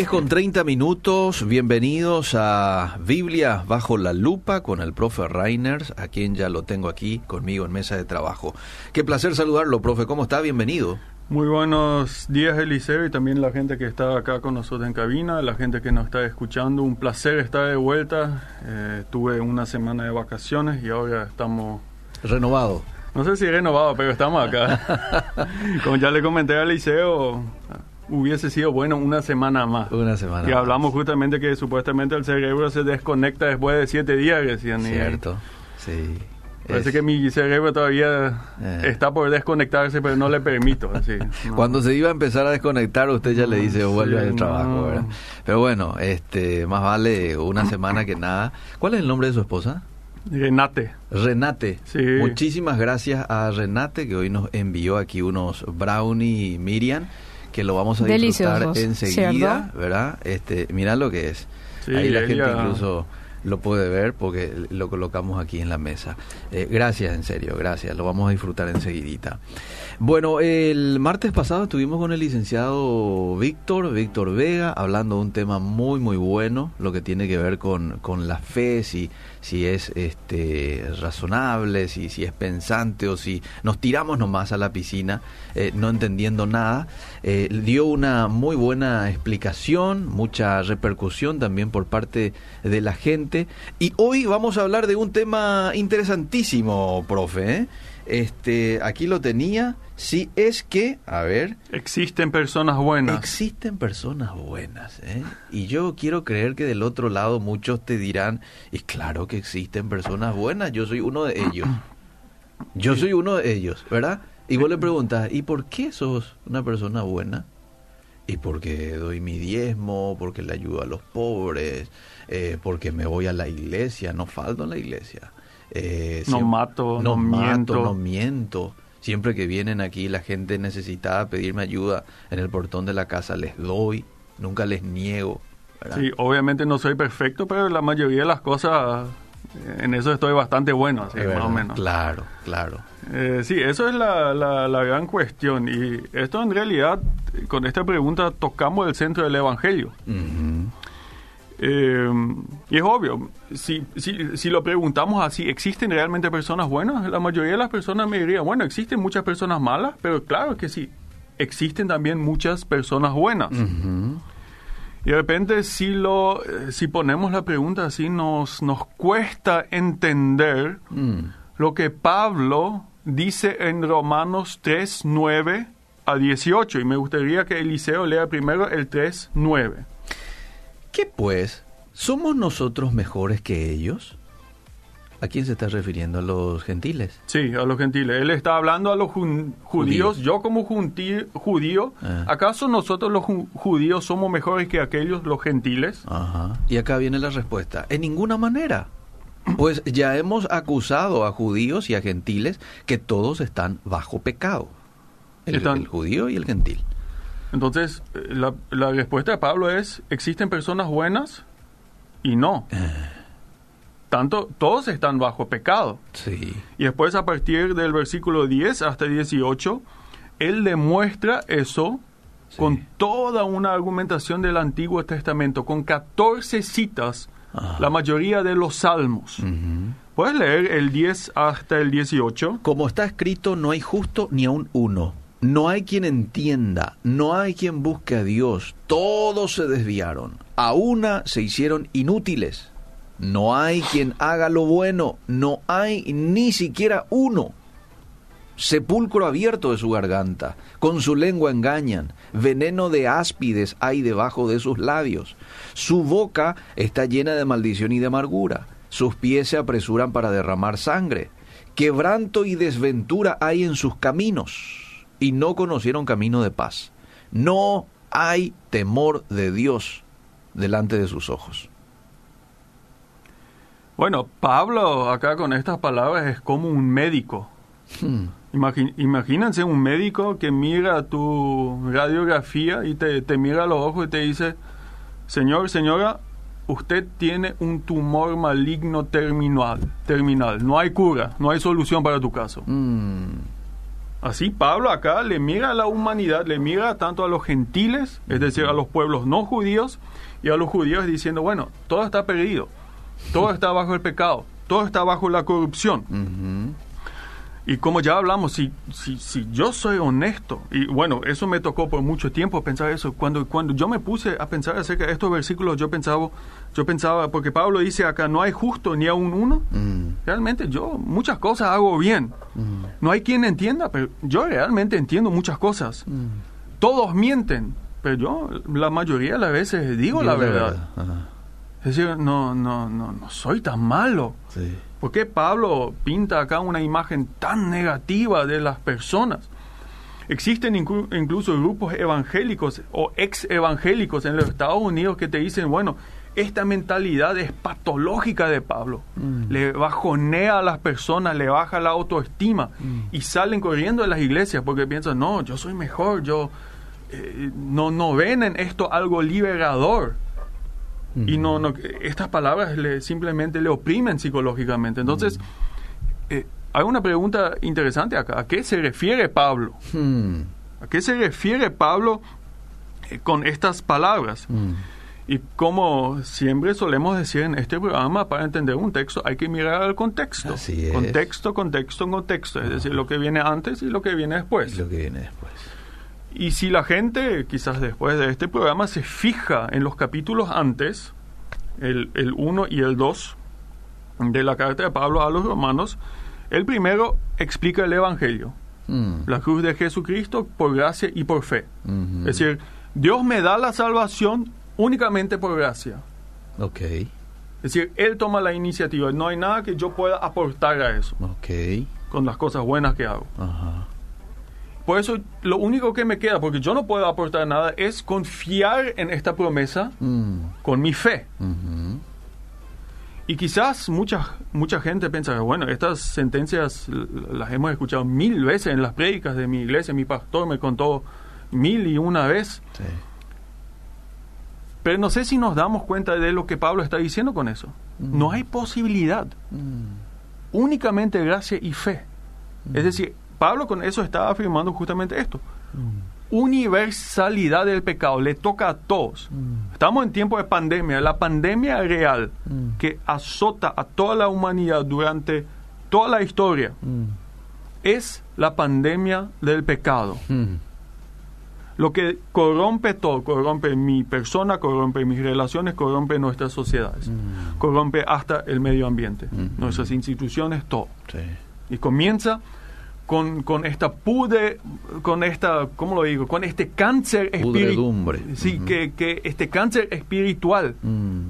10 con 30 minutos, bienvenidos a Biblia bajo la lupa con el profe Reiners, a quien ya lo tengo aquí conmigo en mesa de trabajo. Qué placer saludarlo, profe, ¿cómo está? Bienvenido. Muy buenos días, Eliseo, y también la gente que está acá con nosotros en cabina, la gente que nos está escuchando. Un placer estar de vuelta. Eh, tuve una semana de vacaciones y ahora estamos... Renovado. No sé si renovado, pero estamos acá. Como ya le comenté a Eliseo, hubiese sido bueno una semana más. Una semana Y hablamos justamente que supuestamente el cerebro se desconecta después de siete días, decían. Cierto, sí. Parece que mi cerebro todavía Eh. está por desconectarse, pero no le permito. Así, no. Cuando se iba a empezar a desconectar, usted ya le No, dice vuelve sí, al trabajo, no. ¿verdad? Pero bueno, este, más vale una semana que nada. ¿Cuál es el nombre de su esposa? Renate. Renate. Sí. Muchísimas gracias a Renate que hoy nos envió aquí unos brownie Miriam que lo vamos a disfrutar Deliciosos, enseguida, ¿cierto? ¿verdad? Este, mira lo que es. Sí, Ahí la gente ella- incluso lo puede ver porque lo colocamos aquí en la mesa. Eh, gracias, en serio, gracias. Lo vamos a disfrutar enseguidita. Bueno, el martes pasado estuvimos con el licenciado Víctor, Víctor Vega, hablando de un tema muy, muy bueno, lo que tiene que ver con, con la fe, si, si es este, razonable, si, si es pensante o si nos tiramos nomás a la piscina eh, no entendiendo nada. Eh, dio una muy buena explicación, mucha repercusión también por parte de la gente. Y hoy vamos a hablar de un tema interesantísimo, profe. ¿eh? Este, aquí lo tenía. Si es que, a ver, Existen personas buenas. Existen personas buenas, ¿eh? Y yo quiero creer que del otro lado muchos te dirán, y claro que existen personas buenas, yo soy uno de ellos. Yo soy uno de ellos, ¿verdad? Y vos le preguntas, ¿y por qué sos una persona buena? Y porque doy mi diezmo, porque le ayudo a los pobres, eh, porque me voy a la iglesia, no falto en la iglesia. Eh, No mato, no mato, miento. no miento. Siempre que vienen aquí la gente necesitada a pedirme ayuda en el portón de la casa, les doy, nunca les niego. ¿verdad? Sí, obviamente no soy perfecto, pero la mayoría de las cosas, en eso estoy bastante bueno, así, más o menos. Claro, claro. Eh, sí, eso es la, la- la gran cuestión. Y esto en realidad, con esta pregunta, tocamos el centro del Evangelio. Eh, y es obvio, si, si, si lo preguntamos así, ¿existen realmente personas buenas? La mayoría de las personas me dirían, bueno, existen muchas personas malas, pero claro que sí, existen también muchas personas buenas. Y de repente si lo eh, si ponemos la pregunta así nos nos cuesta entender Mm. lo que Pablo dice en Romanos 3, 9 a 18 y me gustaría que Eliseo lea primero el 3, 9. ¿Qué pues? ¿Somos nosotros mejores que ellos? ¿A quién se está refiriendo? ¿A los gentiles? Sí, a los gentiles. Él está hablando a los judíos. Yo como judío, Ah. ¿acaso nosotros los ju- judíos somos mejores que aquellos, los gentiles? Ajá. Y acá viene la respuesta. En ninguna manera. Pues ya hemos acusado a judíos y a gentiles que todos están bajo pecado. El, Están- el judío y el gentil. Entonces, eh, la, la respuesta de Pablo es, ¿existen personas buenas? Y no. Tanto, todos están bajo pecado. Sí. Y después, a partir del versículo 10 hasta 18, él demuestra eso Sí. con toda una argumentación del Antiguo Testamento, con 14 citas, Ajá. la mayoría de los salmos. Ujú. ¿Puedes leer el 10 hasta el 18? Como está escrito, no hay justo ni aun uno. No hay quien entienda, no hay quien busque a Dios. Todos se desviaron. A una se hicieron inútiles. No hay quien haga lo bueno. No hay ni siquiera uno. Sepulcro abierto de su garganta. Con su lengua engañan. Veneno de áspides hay debajo de sus labios. Su boca está llena de maldición y de amargura. Sus pies se apresuran para derramar sangre. Quebranto y desventura hay en sus caminos. Y no conocieron camino de paz. No hay temor de Dios delante de sus ojos. Bueno, Pablo acá con estas palabras es como un médico. Hmm. Imagínense un médico que mira tu radiografía y te, te mira a los ojos y te dice, señor, señora, usted tiene un tumor maligno terminal, terminal. No hay cura, no hay solución para tu caso. Mm. Así Pablo acá le mira a la humanidad, le mira tanto a los gentiles, es decir, a los pueblos no judíos, y a los judíos diciendo, bueno, todo está perdido, todo está bajo el pecado, todo está bajo la corrupción. Y como ya hablamos, si, si, si yo soy honesto, y bueno, eso me tocó por mucho tiempo pensar eso, cuando, cuando yo me puse a pensar acerca de estos versículos, yo pensaba, yo pensaba, porque Pablo dice acá, no hay justo ni aún uno, Mm. realmente yo muchas cosas hago bien. Mm. No hay quien entienda, pero yo realmente entiendo muchas cosas. Mm. Todos mienten, pero yo la mayoría de las veces digo la verdad. Es decir, no, no, no, no soy tan malo. Sí. ¿Por qué Pablo pinta acá una imagen tan negativa de las personas? Existen inclu- incluso grupos evangélicos o ex evangélicos en los Estados Unidos que te dicen, bueno, esta mentalidad es patológica de Pablo. Mm. Le bajonea a las personas, le baja la autoestima Mm. y salen corriendo de las iglesias porque piensan, no, yo soy mejor, yo eh, no, no ven en esto algo liberador. Y no, no, estas palabras le, simplemente le oprimen psicológicamente. Entonces, eh, hay una pregunta interesante acá. ¿A qué se refiere Pablo? Mm. ¿A qué se refiere Pablo eh, con estas palabras? Mm. Y como siempre solemos decir en este programa, para entender un texto hay que mirar al contexto. Así es. Contexto, contexto, contexto. Es decir, lo que viene antes y lo que viene después. Lo que viene después. Y si la gente, quizás después de este programa, se fija en los capítulos antes, el, el 1 y el 2 de la carta de Pablo a los romanos, el primero explica el Evangelio, Mm. la cruz de Jesucristo por gracia y por fe. Ujú. Es decir, Dios me da la salvación únicamente por gracia. Ok. Es decir, Él toma la iniciativa, no hay nada que yo pueda aportar a eso, Ok. con las cosas buenas que hago. Ajá. Por eso lo único que me queda, porque yo no puedo aportar nada, es confiar en esta promesa Mm. con mi fe. Ujú. Y quizás mucha, mucha gente piensa, bueno, estas sentencias las hemos escuchado mil veces en las prédicas de mi iglesia, mi pastor me contó mil y una vez, Sí. pero no sé si nos damos cuenta de lo que Pablo está diciendo con eso. Mm. No hay posibilidad, Mm. únicamente gracia y fe. Es decir, Pablo con eso está afirmando justamente esto. Mm. Universalidad del pecado, le toca a todos. Mm. Estamos en tiempo de pandemia, la pandemia real Mm. que azota a toda la humanidad durante toda la historia es la pandemia del pecado. Lo que corrompe todo, corrompe mi persona, corrompe mis relaciones, corrompe nuestras sociedades, corrompe hasta el medio ambiente, nuestras instituciones, todo. Sí. Y comienza con, con esta pude, con esta, ¿cómo lo digo? Con este cáncer espiritual. Pudredumbre. Sí, que, que este cáncer espiritual Mm.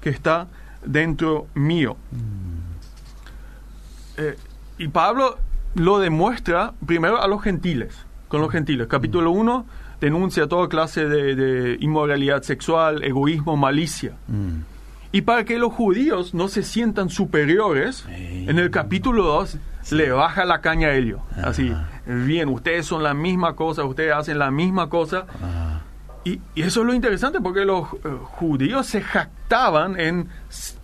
que está dentro mío. Eh, y Pablo lo demuestra primero a los gentiles, con los gentiles. Capítulo 1 denuncia toda clase de, de inmoralidad sexual, egoísmo, malicia. Y para que los judíos no se sientan superiores, Sí. en el capítulo 2 le baja la caña a ellos. Ajá. Así, bien, ustedes son la misma cosa, ustedes hacen la misma cosa. Y, y eso es lo interesante porque los eh, judíos se jactaban en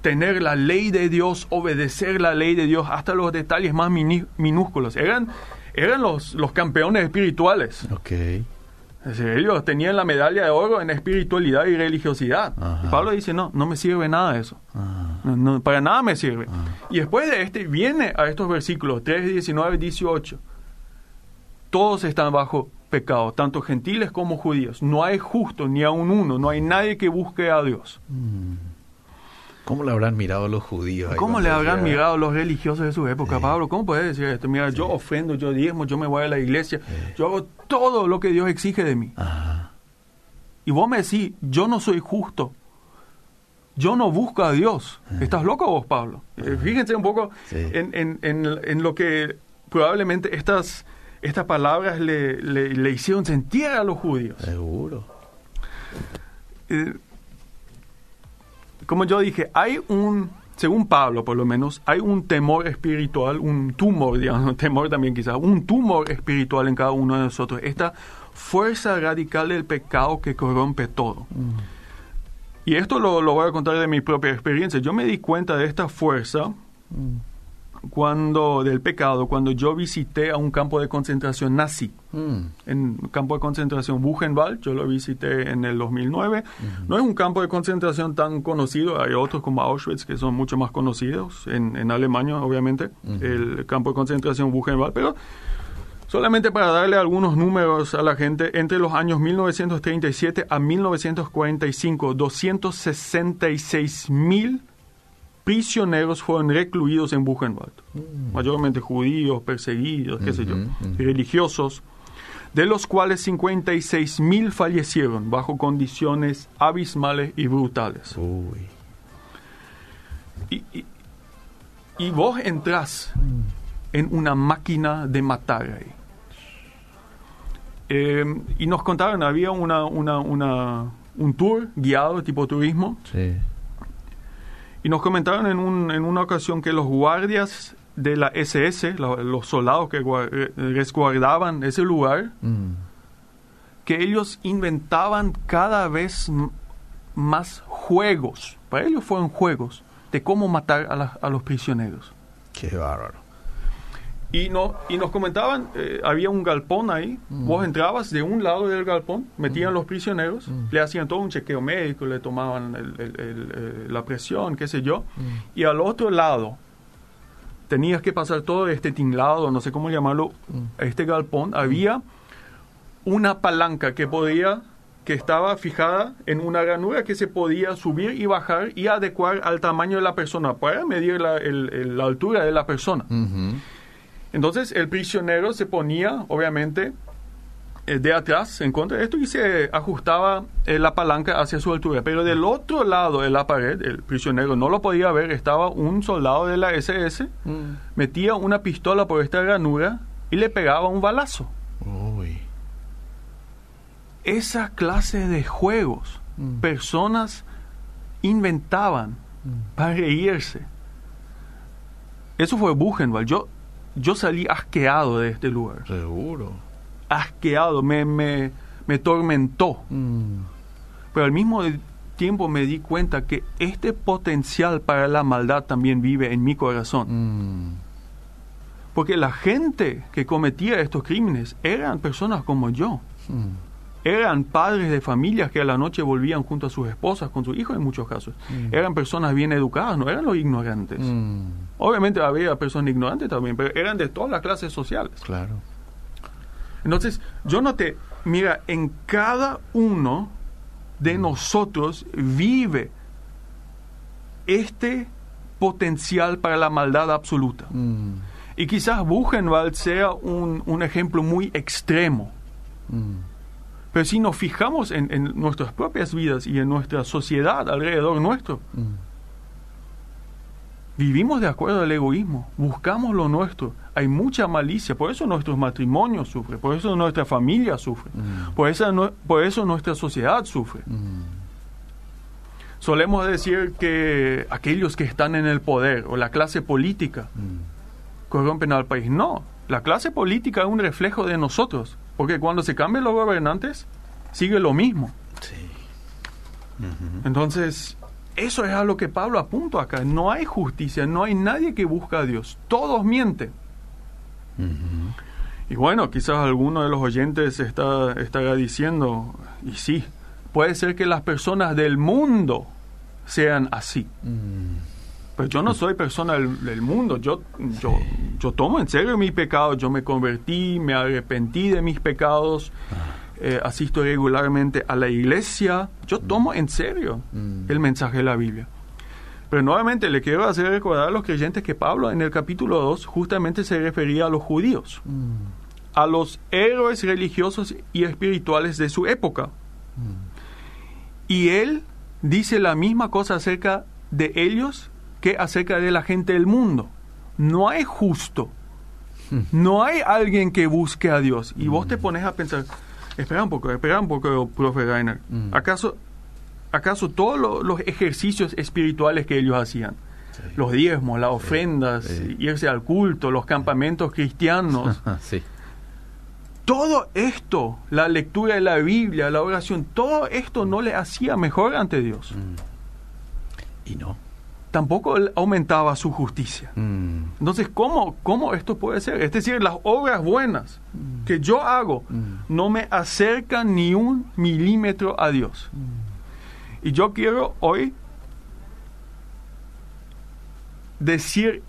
tener la ley de Dios, obedecer la ley de Dios hasta los detalles más mini- minúsculos. Eran, eran los, los campeones espirituales. Ok. Ellos tenían la medalla de oro en espiritualidad y religiosidad. Ajá. Y Pablo dice, no, no me sirve nada de eso. Ah. No, no, para nada me sirve. Ah. Y después de este viene a estos versículos 3, 19 y 18. Todos están bajo pecado, tanto gentiles como judíos. No hay justo ni aun uno, no hay nadie que busque a Dios. Mm. ¿Cómo le habrán mirado los judíos? ahí ¿Cómo le habrán mirado los religiosos de su época, Sí. Pablo? ¿Cómo puedes decir esto? Mira, yo ofrendo, yo diezmo, yo me voy a la iglesia, Sí. yo hago todo lo que Dios exige de mí. Ajá. Y vos me decís, yo no soy justo. Yo no busco a Dios. ¿Estás loco vos, Pablo? Eh, fíjense un poco en, en- en- en lo que probablemente estas, estas palabras le, le- le hicieron sentir a los judíos. Seguro. Eh, como yo dije, hay un, según Pablo por lo menos, hay un temor espiritual, un tumor, digamos, temor también quizás, un tumor espiritual en cada uno de nosotros. Esta fuerza radical del pecado que corrompe todo. Mm. Y esto lo, lo voy a contar de mi propia experiencia. Yo me di cuenta de esta fuerza Mm. Cuando del pecado cuando yo visité a un campo de concentración nazi Mm. en campo de concentración Buchenwald, yo lo visité en el 2009. No es un campo de concentración tan conocido, hay otros como Auschwitz que son mucho más conocidos, en, en Alemania obviamente, el campo de concentración Buchenwald, pero solamente para darle algunos números a la gente, entre los años 1937 a 1945, 266 mil prisioneros fueron recluidos en Buchenwald, mayormente judíos, perseguidos, qué sé yo, ujú. religiosos, de los cuales 56 mil fallecieron bajo condiciones abismales y brutales. Uy. Y, y- y vos entrás en una máquina de matar ahí. Eh, y nos contaron, había una, una, una- un tour guiado, tipo turismo, Sí. Y nos comentaron en, un- en una ocasión que los guardias de la SS, los soldados que eh, resguardaban ese lugar, Mm. que ellos inventaban cada vez más juegos, para ellos fueron juegos, de cómo matar a, la- a los prisioneros. Qué bárbaro. Y, no, y nos comentaban, eh, había un galpón ahí, vos entrabas de un lado del galpón, metían los prisioneros, le hacían todo un chequeo médico, le tomaban el- el- el, eh, la presión, qué sé yo, y al otro lado tenías que pasar todo este tinglado, no sé cómo llamarlo, este galpón, había una palanca que podía que estaba fijada en una ranura que se podía subir y bajar y adecuar al tamaño de la persona para medir la, el- el- la altura de la persona. Ujú. Entonces el prisionero se ponía, obviamente, eh, de atrás en contra de esto y se ajustaba eh, la palanca hacia su altura. Pero del otro lado de la pared, el prisionero no lo podía ver, estaba un soldado de la SS, Mm. metía una pistola por esta ranura y le pegaba un balazo. Uy. Esa clase de juegos, Mm. personas inventaban para reírse. Eso fue Buchenwald. Yo, yo salí asqueado de este lugar. Seguro. asqueado, me, me, me tormentó. Mm. Pero al mismo tiempo me di cuenta que este potencial para la maldad también vive en mi corazón. Mm. Porque la gente que cometía estos crímenes eran personas como yo. Mm. Eran padres de familias que a la noche volvían junto a sus esposas, con sus hijos en muchos casos. Eran personas bien educadas, no eran los ignorantes. Mm. Obviamente había personas ignorantes también, pero eran de todas las clases sociales. Claro. Entonces, yo noté, mira, en cada uno de nosotros vive este potencial para la maldad absoluta. Mm. Y quizás Buchenwald sea un, un ejemplo muy extremo. Pero si nos fijamos en, en nuestras propias vidas y en nuestra sociedad alrededor nuestro, Mm. vivimos de acuerdo al egoísmo, buscamos lo nuestro, hay mucha malicia, por eso nuestros matrimonios sufren, por eso nuestra familia sufre, Mm. por, eso, no- por eso nuestra sociedad sufre. Mm. Solemos decir que aquellos que están en el poder o la clase política corrompen al país. No, la clase política es un reflejo de nosotros, porque cuando se cambian los gobernantes, sigue lo mismo. Sí. Entonces, eso es a lo que Pablo apunta acá. No hay justicia, no hay nadie que busca a Dios. Todos mienten. Y bueno, quizás alguno de los oyentes está, estará diciendo, y sí, puede ser que las personas del mundo sean así. Pero yo no soy persona del, del mundo. Yo, yo, yo tomo en serio mis pecados. Yo me convertí, me arrepentí de mis pecados. eh, asisto regularmente a la iglesia. Yo tomo en serio Mm. el mensaje de la Biblia. Pero nuevamente le quiero hacer recordar a los creyentes que Pablo en el capítulo 2 justamente se refería a los judíos, Mm. a los héroes religiosos y espirituales de su época. Y él dice la misma cosa acerca de ellos que acerca de la gente del mundo. No hay justo. No hay alguien que busque a Dios. Y vos te pones a pensar, espera un poco, espera un poco, profe Rainer. Mm. ¿Acaso, ¿Acaso todos lo- los ejercicios espirituales que ellos hacían, los diezmos, las ofrendas, sí. irse al culto, los campamentos cristianos, sí. todo esto, la lectura de la Biblia, la oración, todo esto no le hacía mejor ante Dios. Y no. Tampoco él aumentaba su justicia. Mm. Entonces, ¿cómo, ¿cómo esto puede ser? Es decir, las obras buenas que yo hago no me acercan ni un milímetro a Dios. Y yo quiero hoy decir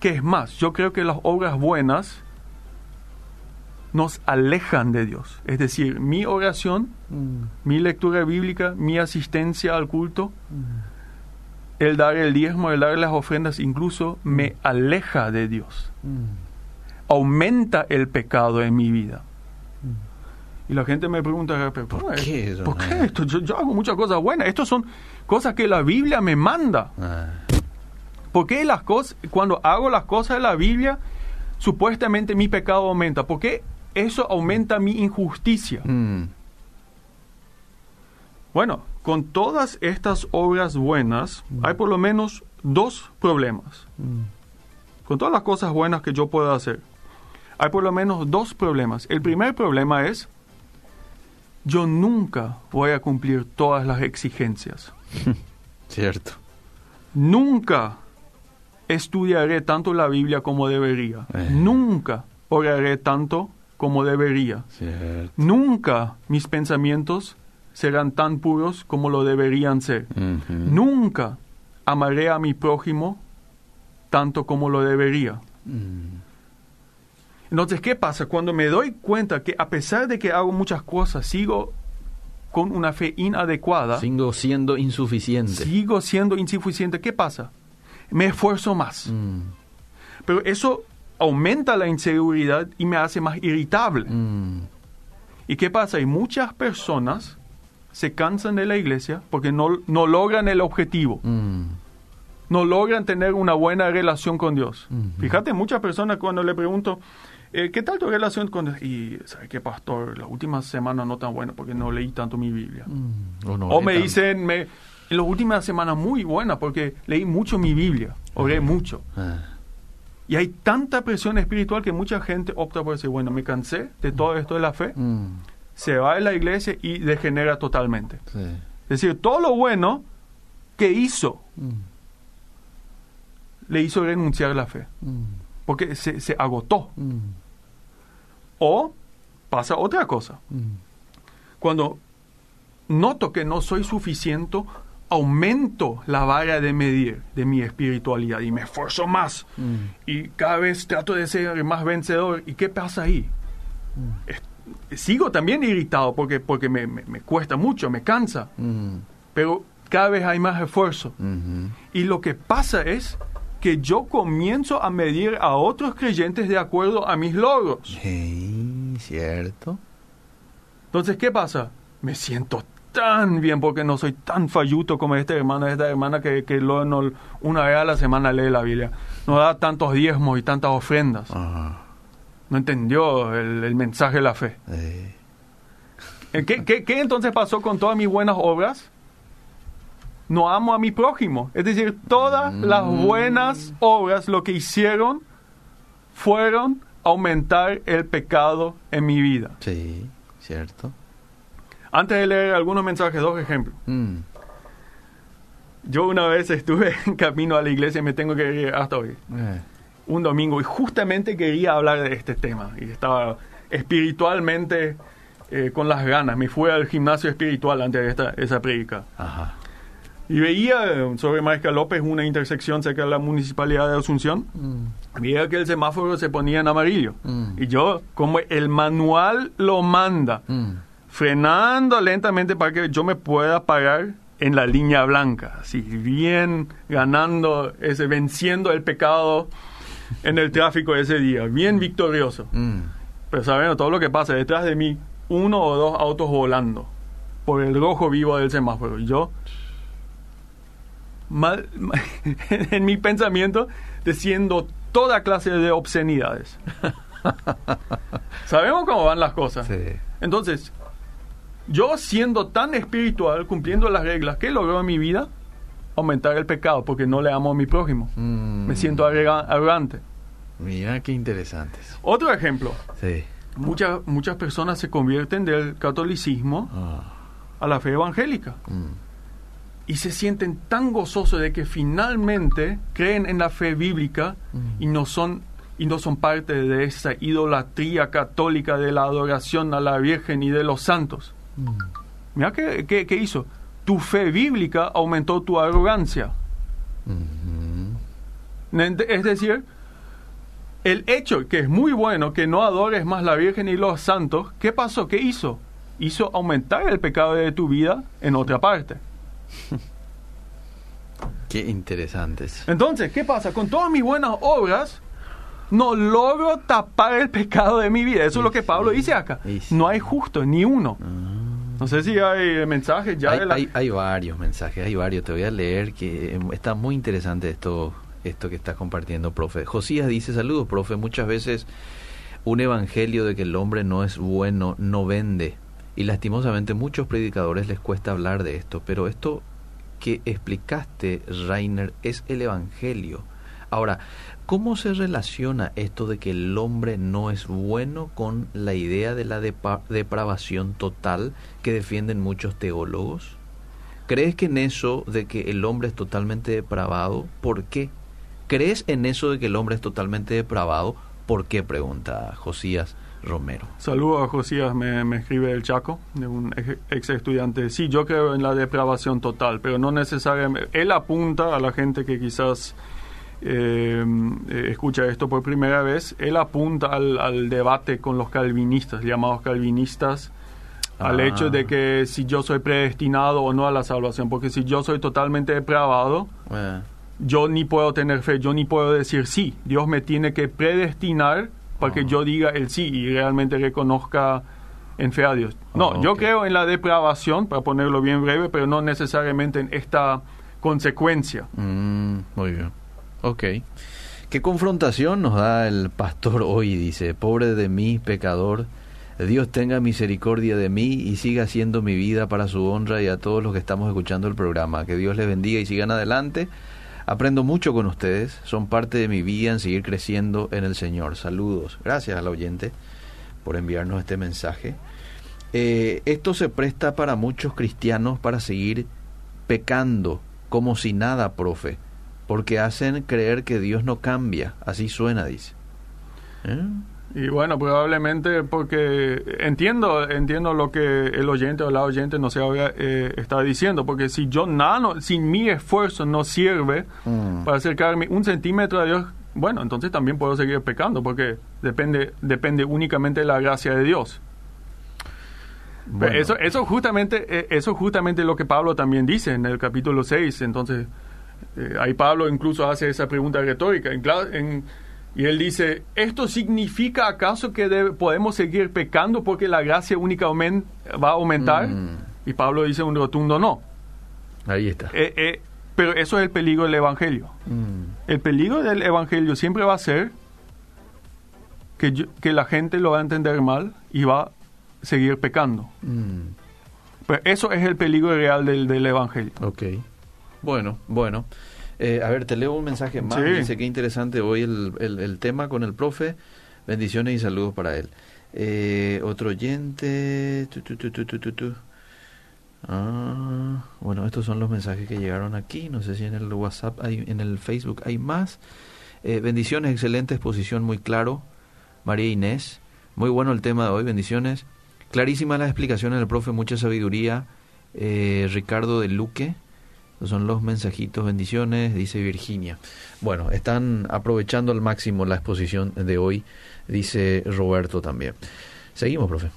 que es más. Yo creo que las obras buenas nos alejan de Dios. Es decir, mi oración, mi lectura bíblica, mi asistencia al culto, el dar el diezmo, el dar las ofrendas, incluso me aleja de Dios. Aumenta el pecado en mi vida. Y la gente me pregunta, ¿pero ¿Por qué? ¿Por qué esto? Yo, yo hago muchas cosas buenas. Estas son cosas que la Biblia me manda. Ah. ¿Por qué las cosas, cuando hago las cosas de la Biblia, supuestamente mi pecado aumenta? ¿Por qué eso aumenta mi injusticia? Mm. Bueno, con todas estas obras buenas, hay por lo menos dos problemas. Con todas las cosas buenas que yo puedo hacer, hay por lo menos dos problemas. El primer problema es, yo nunca voy a cumplir todas las exigencias. Cierto. Nunca estudiaré tanto la Biblia como debería. Eh. Nunca oraré tanto como debería. Cierto. Nunca mis pensamientos serán tan puros como lo deberían ser. Nunca amaré a mi prójimo tanto como lo debería. Mm. Entonces, ¿qué pasa? Cuando me doy cuenta que a pesar de que hago muchas cosas, sigo con una fe inadecuada, Sigo siendo insuficiente. sigo siendo insuficiente, ¿qué pasa? Me esfuerzo más. Mm. Pero eso aumenta la inseguridad y me hace más irritable. Mm. ¿Y qué pasa? Y muchas personas se cansan de la iglesia porque no, no logran el objetivo, Mm. no logran tener una buena relación con Dios. Ujú. Fíjate, muchas personas cuando le pregunto, eh, ¿qué tal tu relación con Dios? Y, ¿sabes qué, pastor? Las últimas semanas no tan buenas porque no leí tanto mi Biblia. Mm. O, no O lee me tanto. dicen, me, en las últimas semanas muy buenas porque leí mucho mi Biblia, oré mucho. Ah. Y hay tanta presión espiritual que mucha gente opta por decir, bueno, me cansé de todo esto de la fe, Mm. Se va de la iglesia y degenera totalmente. Sí. Es decir, todo lo bueno que hizo, Mm. le hizo renunciar a la fe, Mm. porque se, se agotó. Mm. O pasa otra cosa, cuando noto que no soy suficiente, aumento la vara de medir de mi espiritualidad y me esfuerzo más. Y cada vez trato de ser más vencedor. ¿Y qué pasa ahí? Sigo también irritado porque, porque me, me- me cuesta mucho, me cansa, pero cada vez hay más esfuerzo. Y lo que pasa es que yo comienzo a medir a otros creyentes de acuerdo a mis logros. Sí, cierto. Entonces, ¿qué pasa? Me siento tan bien porque no soy tan falluto como esta hermana, esta hermana que, que lo- no- una vez a la semana lee la Biblia. No da tantos diezmos y tantas ofrendas. Ajá. No entendió el, el mensaje de la fe. Eh. ¿Qué, qué, qué entonces pasó con todas mis buenas obras? No amo a mi prójimo. Es decir, todas las buenas obras lo que hicieron fueron aumentar el pecado en mi vida. Sí, cierto. Antes de leer algunos mensajes, dos ejemplos. Mm. Yo una vez estuve en camino a la iglesia y me tengo que ir hasta hoy. Eh. Un domingo y justamente quería hablar de este tema y estaba espiritualmente eh, con las ganas. Me fui al gimnasio espiritual antes de esta, esa predica. Ajá. Y veía sobre Maestra López una intersección cerca de la municipalidad de Asunción. Mm. Veía que el semáforo se ponía en amarillo. Mm. Y yo, como el manual lo manda, Mm. frenando lentamente para que yo me pueda parar en la línea blanca, así bien ganando, ese, venciendo el pecado en el tráfico ese día, bien victorioso. Mm. Pero sabiendo todo lo que pasa detrás de mí, uno o dos autos volando por el rojo vivo del semáforo. Y yo, mal, en mi pensamiento, diciendo toda clase de obscenidades. Sabemos cómo van las cosas. Sí. Entonces, yo siendo tan espiritual, cumpliendo las reglas, ¿qué logró en mi vida? Aumentar el pecado, porque no le amo a mi prójimo. Mm. Me siento arrogante. Mira qué interesantes. Otro ejemplo, Sí. muchas, muchas personas se convierten del catolicismo Ah. a la fe evangélica. Mm. y se sienten tan gozosos de que finalmente creen en la fe bíblica y no son y no son parte de esa idolatría católica de la adoración a la Virgen y de los santos. Mira qué, qué- qué hizo. Tu fe bíblica aumentó tu arrogancia. Es decir, el hecho que es muy bueno que no adores más la Virgen y los santos, ¿qué pasó? ¿Qué hizo? Hizo aumentar el pecado de tu vida en otra parte. Qué interesantes. Entonces, ¿qué pasa? Con todas mis buenas obras, no logro tapar el pecado de mi vida. Eso es lo que Pablo dice acá. Sí. No hay justo, ni uno. No sé si hay mensajes ya Hay, de la... hay- hay varios mensajes, hay varios. Te voy a leer que eh, está muy interesante esto, esto que estás compartiendo, profe. Josías dice, saludos, profe. Muchas veces un evangelio de que el hombre no es bueno no vende. Y lastimosamente muchos predicadores les cuesta hablar de esto. Pero esto que explicaste, Rainer, es el evangelio. Ahora, ¿cómo se relaciona esto de que el hombre no es bueno con la idea de la depravación total que defienden muchos teólogos? ¿Crees que en eso de que el hombre es totalmente depravado? ¿Por qué? ¿Crees en eso de que el hombre es totalmente depravado? ¿Por qué? Pregunta Josías Romero. Saludo a Josías, me, escribe el Chaco, un ex estudiante. Sí, yo creo en la depravación total, pero no necesariamente. Él apunta a la gente que quizás eh, eh, escucha esto por primera vez, él apunta al, al debate con los calvinistas, llamados calvinistas, al Ah. hecho de que si yo soy predestinado o no a la salvación, porque si yo soy totalmente depravado, Eh, yo ni puedo tener fe, yo ni puedo decir sí. Dios me tiene que predestinar para que Ah. yo diga el sí y realmente reconozca en fe a Dios. No, Ah, yo creo en la depravación, para ponerlo bien breve, pero no necesariamente en esta consecuencia. mm, muy bien. Ok. ¿Qué confrontación nos da el pastor hoy? Dice, pobre de mí, pecador. Dios tenga misericordia de mí y siga haciendo mi vida para su honra y a todos los que estamos escuchando el programa. Que Dios les bendiga y sigan adelante. Aprendo mucho con ustedes. Son parte de mi vida en seguir creciendo en el Señor. Saludos. Gracias al oyente por enviarnos este mensaje. Eh, esto se presta para muchos cristianos para seguir pecando como si nada, profe, porque hacen creer que Dios no cambia. Así suena, dice. ¿Eh? Y bueno, probablemente porque entiendo entiendo lo que el oyente o la oyente no ahora eh, está diciendo, porque si yo nada, no- sin mi esfuerzo no sirve Mm. para acercarme un centímetro a Dios, bueno, entonces también puedo seguir pecando, porque depende depende únicamente de la gracia de Dios. Bueno, Eso, eso justamente eh, eso justamente lo que Pablo también dice en el capítulo 6. Entonces, eh, ahí Pablo incluso hace esa pregunta retórica. En cla- en- y él dice, ¿esto significa acaso que debe- podemos seguir pecando porque la gracia única va a aumentar? Mm. Y Pablo dice un rotundo no. ahí está. Eh, eh, pero eso es el peligro del Evangelio. Mm. El peligro del Evangelio siempre va a ser que, yo- que la gente lo va a entender mal y va a seguir pecando. Mm. Pero eso es el peligro real del, del Evangelio. Ok. Bueno, bueno. Eh, a ver, te leo un mensaje más. Sí. Dice que interesante hoy el, el- el tema con el profe. Bendiciones y saludos para él. Eh, otro oyente. Tu, tu, tu, tu, tu, tu, tu. Ah, bueno, estos son los mensajes que llegaron aquí. No sé si en el WhatsApp, hay, en el Facebook hay más. Eh, bendiciones, excelente exposición, muy claro. María Inés, muy bueno el tema de hoy, bendiciones. Clarísimas las explicaciones del profe, mucha sabiduría. Eh, Ricardo de Luque, son los mensajitos, bendiciones, dice Virginia. Bueno, están aprovechando al máximo la exposición de hoy, dice Roberto también. Seguimos, profe.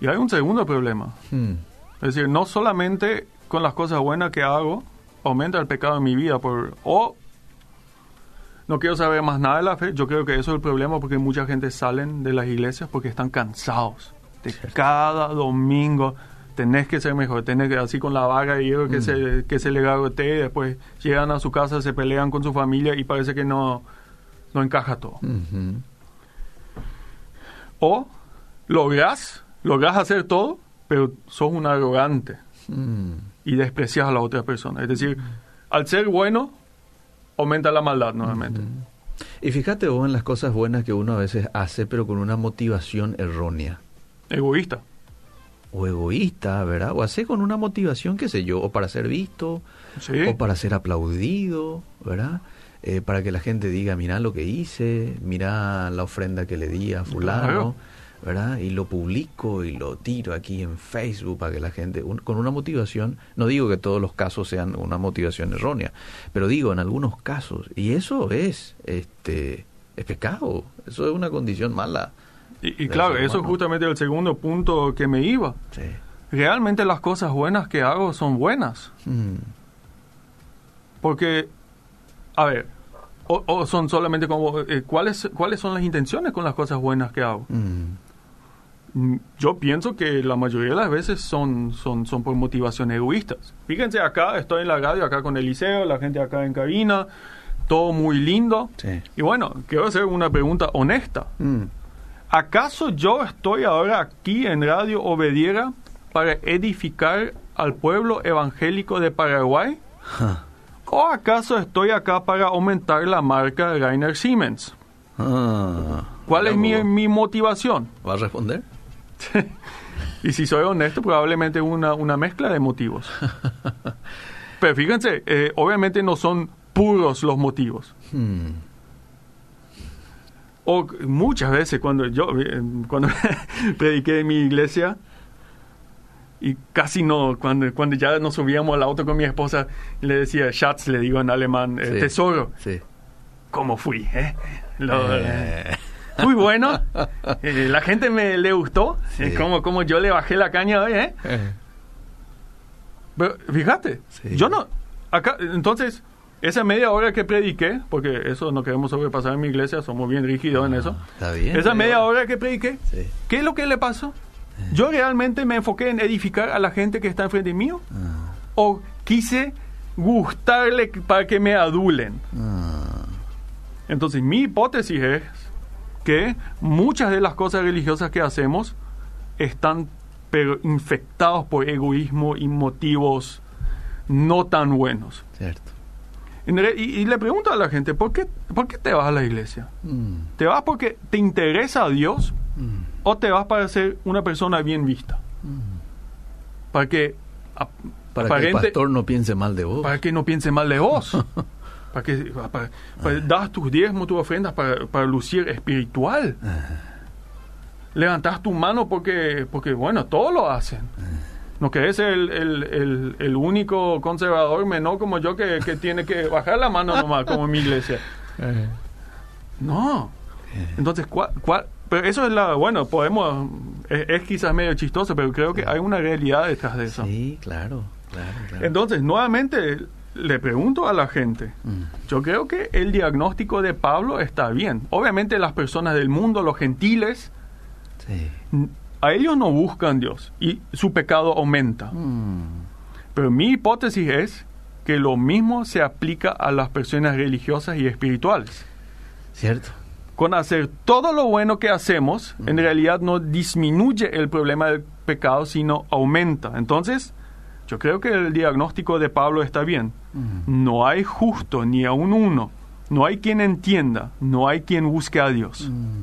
Y hay un segundo problema. Hmm. Es decir, no solamente con las cosas buenas que hago, aumenta el pecado en mi vida. Por, o no quiero saber más nada de la fe. Yo creo que eso es el problema porque mucha gente salen de las iglesias porque están cansados de cada domingo. Tenés que ser mejor, tenés que así con la vaga y que, Mm. se, que se le después llegan a su casa, se pelean con su familia y parece que no, no encaja todo. O lográs, lográs hacer todo, pero sos un arrogante Mm. y desprecias a la otra persona. Es decir, al ser bueno, aumenta la maldad nuevamente. Y fíjate vos en las cosas buenas que uno a veces hace, pero con una motivación errónea. Egoísta. O egoísta, ¿verdad? O haces con una motivación, qué sé yo, o para ser visto, Sí. o para ser aplaudido, ¿verdad? Eh, para que la gente diga, mira lo que hice, mira la ofrenda que le di a fulano, Claro. ¿verdad? Y lo publico y lo tiro aquí en Facebook para que la gente, un- con una motivación, no digo que todos los casos sean una motivación errónea, pero digo en algunos casos, y eso es, este, es pecado, eso es una condición mala. Y, y claro, eso es justamente el segundo punto que me iba. Sí. Realmente las cosas buenas que hago son buenas. Mm, Porque, a ver, o, o son solamente como, eh, ¿cuáles, ¿cuáles son las intenciones con las cosas buenas que hago? mm, Mm, Yo pienso que la mayoría de las veces son, son, son por motivaciones egoístas. Fíjense acá, estoy en la radio, acá con Eliseo, la gente acá en cabina, todo muy lindo. sí. Y bueno, quiero hacer una pregunta honesta. Mm, ¿Acaso yo estoy ahora aquí en Radio Obediera para edificar al pueblo evangélico de Paraguay? ¿O acaso estoy acá para aumentar la marca Rainer Siemens? ah, ¿Cuál es mi, motivación? ¿Va a responder? Y si soy honesto, probablemente una, una mezcla de motivos. Pero fíjense, eh, obviamente no son puros los motivos. Mm, O muchas veces cuando yo eh, cuando prediqué en mi iglesia y casi no cuando cuando ya nos subíamos al auto con mi esposa le decía Schatz le digo en alemán eh, Sí. tesoro sí. cómo fui eh? Lo- Eh, muy bueno la gente me le gustó Sí. como como yo le bajé la caña hoy eh Pero fíjate, yo no. Acá, entonces, esa media hora que prediqué, porque eso no queremos sobrepasar en mi iglesia, somos bien rígidos en eso. Está bien. Esa media hora que prediqué, Sí. ¿qué es lo que le pasó? ¿Yo realmente me enfoqué en edificar a la gente que está enfrente mío? Ah, ¿O quise gustarle para que me adulen? ah, Entonces, mi hipótesis es que muchas de las cosas religiosas que hacemos están pero infectados por egoísmo y motivos no tan buenos. cierto. Y, y le pregunto a la gente, ¿por qué, ¿por qué te vas a la iglesia? Mm, ¿Te vas porque te interesa a Dios mm, o te vas para ser una persona bien vista? mm. Para que, a- Para que el aparente- pastor no piense mal de vos. para que no piense mal de vos. para que para, para- das tus diezmos, tus ofrendas para, para lucir espiritual. Levantas tu mano porque, porque bueno, todos lo hacen. No que es el, el, el, el único conservador menor como yo que, que tiene que bajar la mano nomás, como en mi iglesia. No. Entonces, ¿cuál, cuál- pero eso es la, bueno, podemos, es, es quizás medio chistoso, pero creo que hay una realidad detrás de eso. Sí, claro, claro, claro. Entonces, nuevamente, le pregunto a la gente, Mm, yo creo que el diagnóstico de Pablo está bien. Obviamente las personas del mundo, los gentiles, sí. A ellos no buscan Dios y su pecado aumenta. Mm, Pero mi hipótesis es que lo mismo se aplica a las personas religiosas y espirituales. cierto. Con hacer todo lo bueno que hacemos, en realidad no disminuye el problema del pecado, sino aumenta. Entonces, yo creo que el diagnóstico de Pablo está bien. Mm, No hay justo ni aun uno. No hay quien entienda. No hay quien busque a Dios. mm,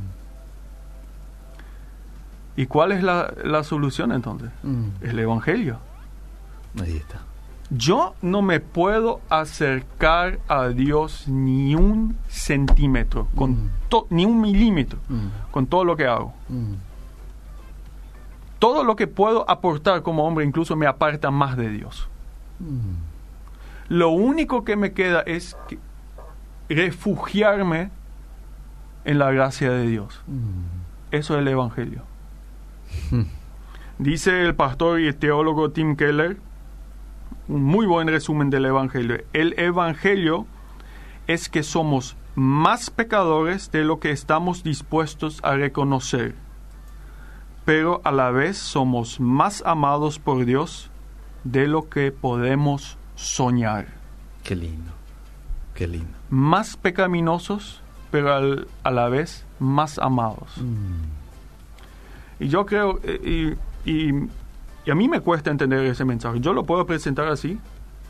¿Y cuál es la, la solución entonces? mm. El Evangelio. Ahí está. Yo no me puedo acercar a Dios ni un centímetro, con Mm. to- ni un milímetro, Mm, con todo lo que hago. mm, Todo lo que puedo aportar como hombre incluso me aparta más de Dios. Lo único que me queda es que- refugiarme en la gracia de Dios. Eso es el Evangelio. Mm. Dice el pastor y teólogo Tim Keller, un muy buen resumen del Evangelio. El Evangelio es que somos más pecadores de lo que estamos dispuestos a reconocer, pero a la vez somos más amados por Dios de lo que podemos soñar. Qué lindo. Qué lindo. Más pecaminosos, pero al- a la vez más amados. Mm, Y yo creo, eh, y, y- y a mí me cuesta entender ese mensaje. Yo lo puedo presentar así,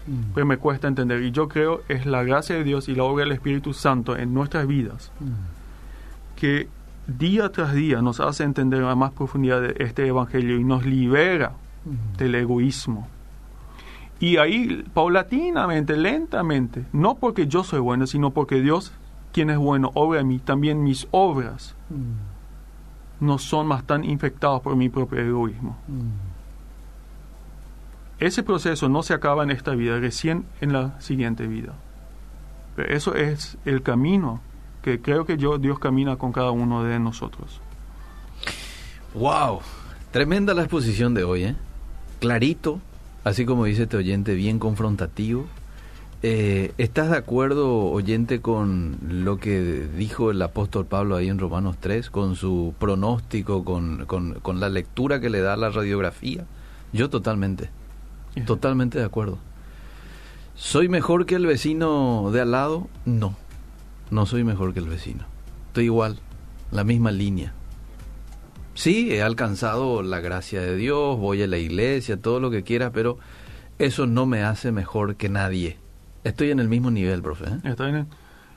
mm, pero me cuesta entender. Y yo creo es la gracia de Dios y la obra del Espíritu Santo en nuestras vidas mm. que día tras día nos hace entender a más profundidad de este Evangelio y nos libera del egoísmo. Y ahí, paulatinamente, lentamente, no porque yo soy bueno, sino porque Dios, quien es bueno, obra en mí, también mis obras no son más tan infectados por mi propio egoísmo. Ese proceso no se acaba en esta vida, recién en la siguiente vida. Pero eso es el camino que creo que yo, Dios camina con cada uno de nosotros. ¡Wow! Tremenda la exposición de hoy, ¿eh? Clarito, así como dice este oyente, bien confrontativo. Eh, ¿Estás de acuerdo, oyente, con lo que dijo el apóstol Pablo ahí en Romanos 3, con su pronóstico, con, con, con la lectura que le da la radiografía? Yo totalmente, totalmente de acuerdo. ¿Soy mejor que el vecino de al lado? No, no soy mejor que el vecino. Estoy igual, la misma línea. Sí, he alcanzado la gracia de Dios, voy a la iglesia, todo lo que quiera, pero eso no me hace mejor que nadie. Estoy en el mismo nivel, profe. ¿eh? Está bien.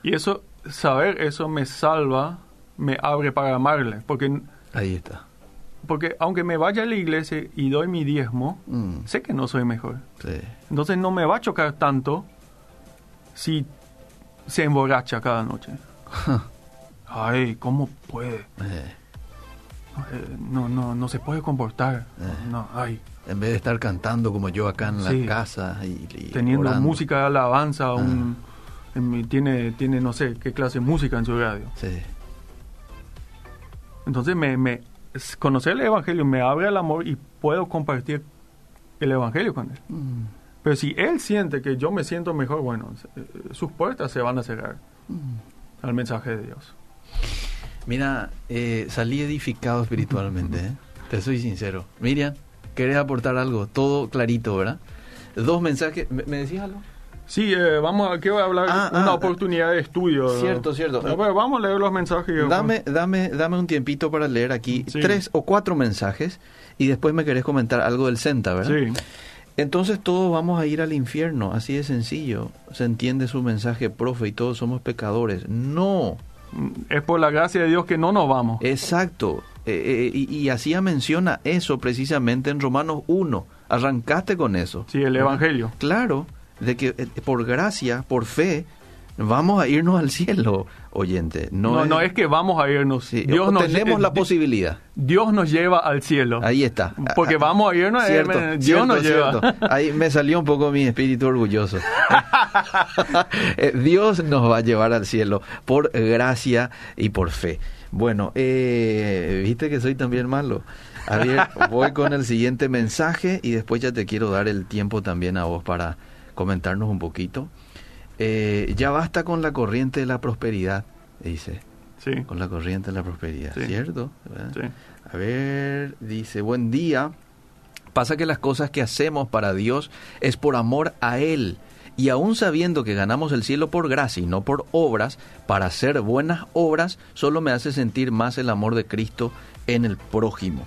Y eso, saber eso me salva, me abre para amarle, porque Ahí está. porque aunque me vaya a la iglesia y doy mi diezmo, Mm, sé que no soy mejor. sí. Entonces no me va a chocar tanto si se emborracha cada noche. Ay, ¿cómo puede? Eh, no, no, no se puede comportar. Eh. No, ay, en vez de estar cantando como yo acá en Sí. la casa y, y teniendo orando. música de alabanza, un, en tiene, tiene no sé qué clase de música en su radio. Sí. Entonces me, me conocer el evangelio me abre el amor y puedo compartir el evangelio con él. Mm, Pero si él siente que yo me siento mejor, bueno, eh, sus puertas se van a cerrar mm. al mensaje de Dios. Mira, eh, salí edificado espiritualmente, ¿eh? te soy sincero. Miriam, ¿querés aportar algo? Todo clarito, ¿verdad? Dos mensajes. ¿Me, me decías algo? Sí, eh, vamos a, ¿qué voy a hablar? Ah, Una ah, oportunidad de estudio. Cierto, cierto. Bueno, vamos a leer los mensajes. Dame, dame, dame un tiempito para leer aquí Sí. tres o cuatro mensajes y después me querés comentar algo del Senta, ¿verdad? Sí, Entonces todos vamos a ir al infierno, así de sencillo. Se entiende su mensaje, profe, y todos somos pecadores. No, es por la gracia de Dios que no nos vamos. exacto. Eh, eh, y, y así menciona eso precisamente en Romanos 1. Arrancaste con eso. Sí, el evangelio. Claro, de que eh, por gracia, por fe, vamos a irnos al cielo, oyente. No, No, es, no es que vamos a irnos. sí, Dios, nos, tenemos la posibilidad. Dios nos lleva al cielo. Ahí está. Porque Ah, vamos a irnos, eh, Cierto, eh, Dios cierto, nos lleva. cierto. Ahí me salió un poco mi espíritu orgulloso. Eh, Dios nos va a llevar al cielo por gracia y por fe. Bueno, eh, viste que soy también malo. A ver, voy con el siguiente mensaje y después ya te quiero dar el tiempo también a vos para comentarnos un poquito. Eh, ya basta con la corriente de la prosperidad, dice. Sí, Con la corriente de la prosperidad, Sí. ¿cierto? Sí. A ver, dice, buen día. Pasa que las cosas que hacemos para Dios es por amor a Él. Y aún sabiendo que ganamos el cielo por gracia y no por obras, para hacer buenas obras solo me hace sentir más el amor de Cristo en el prójimo.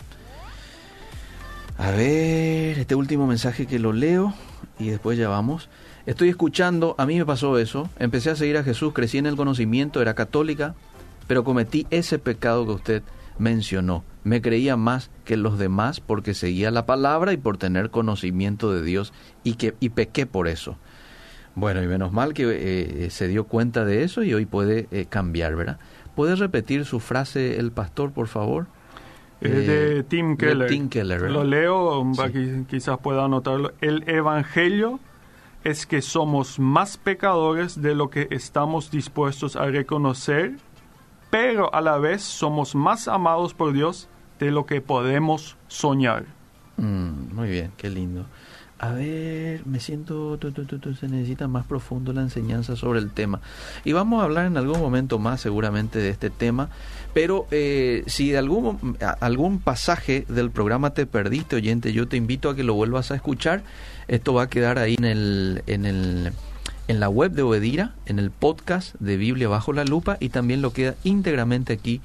A ver, este último mensaje que lo leo y después ya vamos. Estoy escuchando, a mí me pasó eso, empecé a seguir a Jesús, crecí en el conocimiento, era católica, pero cometí ese pecado que usted mencionó. Me creía más que los demás porque seguía la palabra y por tener conocimiento de Dios y que y pequé por eso. Bueno, y menos mal que eh, se dio cuenta de eso y hoy puede eh, cambiar, ¿verdad? ¿Puede repetir su frase el pastor, por favor? Es Eh, de Tim de Keller. Tim Keller. Lo leo, Sí. quizás pueda anotarlo. El evangelio es que somos más pecadores de lo que estamos dispuestos a reconocer, pero a la vez somos más amados por Dios de lo que podemos soñar. Mm, muy bien, qué lindo. A ver, me siento, tu, tu, se necesita más profundo la enseñanza sobre el tema. Y vamos a hablar en algún momento más seguramente de este tema, pero eh, si de algún, algún pasaje del programa te perdiste, oyente, yo te invito a que lo vuelvas a escuchar. Esto va a quedar ahí en el, en el, en la web de Obedira, en el podcast de Biblia bajo la lupa y también lo queda íntegramente aquí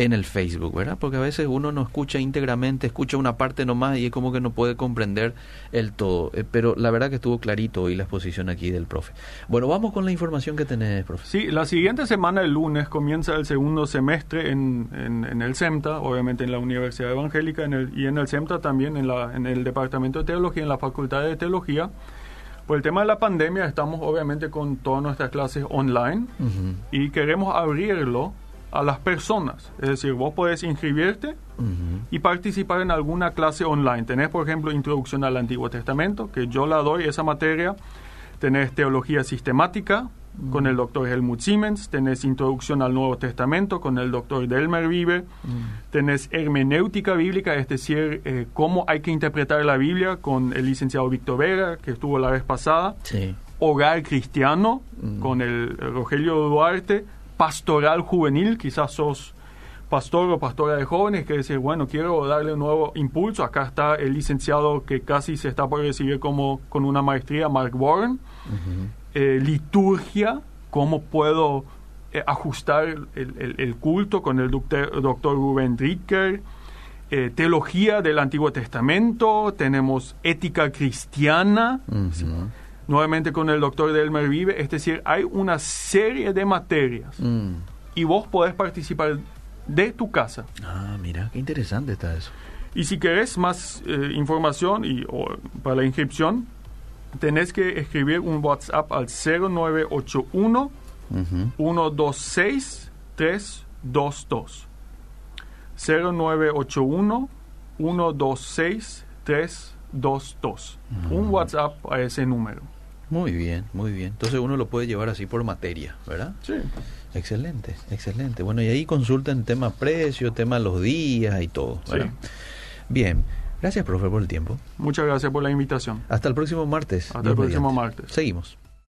en el Facebook, ¿verdad? Porque a veces uno no escucha íntegramente, escucha una parte nomás y es como que no puede comprender el todo. Eh, pero la verdad que estuvo clarito hoy la exposición aquí del profe. Bueno, vamos con la información que tenés, profe. Sí, la siguiente semana, el lunes, comienza el segundo semestre en, en, el CEMTA, obviamente en la Universidad Evangélica en el, y en el CEMTA también en, la, en el Departamento de Teología, en la Facultad de Teología. Por el tema de la pandemia, estamos obviamente con todas nuestras clases online y queremos abrirlo a las personas. Es decir, vos podés inscribirte y participar en alguna clase online. Tenés, por ejemplo, Introducción al Antiguo Testamento, que yo la doy esa materia. Tenés Teología Sistemática con el doctor Helmut Siemens. Tenés Introducción al Nuevo Testamento con el doctor Delmer Vive. Tenés Hermenéutica Bíblica, es decir, eh, cómo hay que interpretar la Biblia con el licenciado Víctor Vega, que estuvo la vez pasada. Hogar Cristiano con el Rogelio Duarte pastoral juvenil, quizás sos pastor o pastora de jóvenes que dice, bueno, quiero darle un nuevo impulso. Acá está el licenciado que casi se está por recibir como con una maestría, Mark Warren. Eh, liturgia, cómo puedo eh, ajustar el, culto con el doctor, doctor Rubén Dricker. Eh, teología del Antiguo Testamento, tenemos ética cristiana, nuevamente con el doctor Delmer Vive, es decir, hay una serie de materias mm. y vos podés participar de tu casa. Ah, mira, qué interesante está eso. Y si querés más eh, información y, para la inscripción, tenés que escribir un WhatsApp al 0981 126 322. 0981 126 322. Un WhatsApp a ese número. Muy bien, muy bien. Entonces uno lo puede llevar así por materia, ¿verdad? Sí. Excelente, excelente. Bueno, y ahí consulten tema precio, tema los días y todo. ¿verdad? Sí. Bien. Gracias, profe, por el tiempo. Muchas gracias por la invitación. Hasta el próximo martes. Hasta el próximo martes. Seguimos.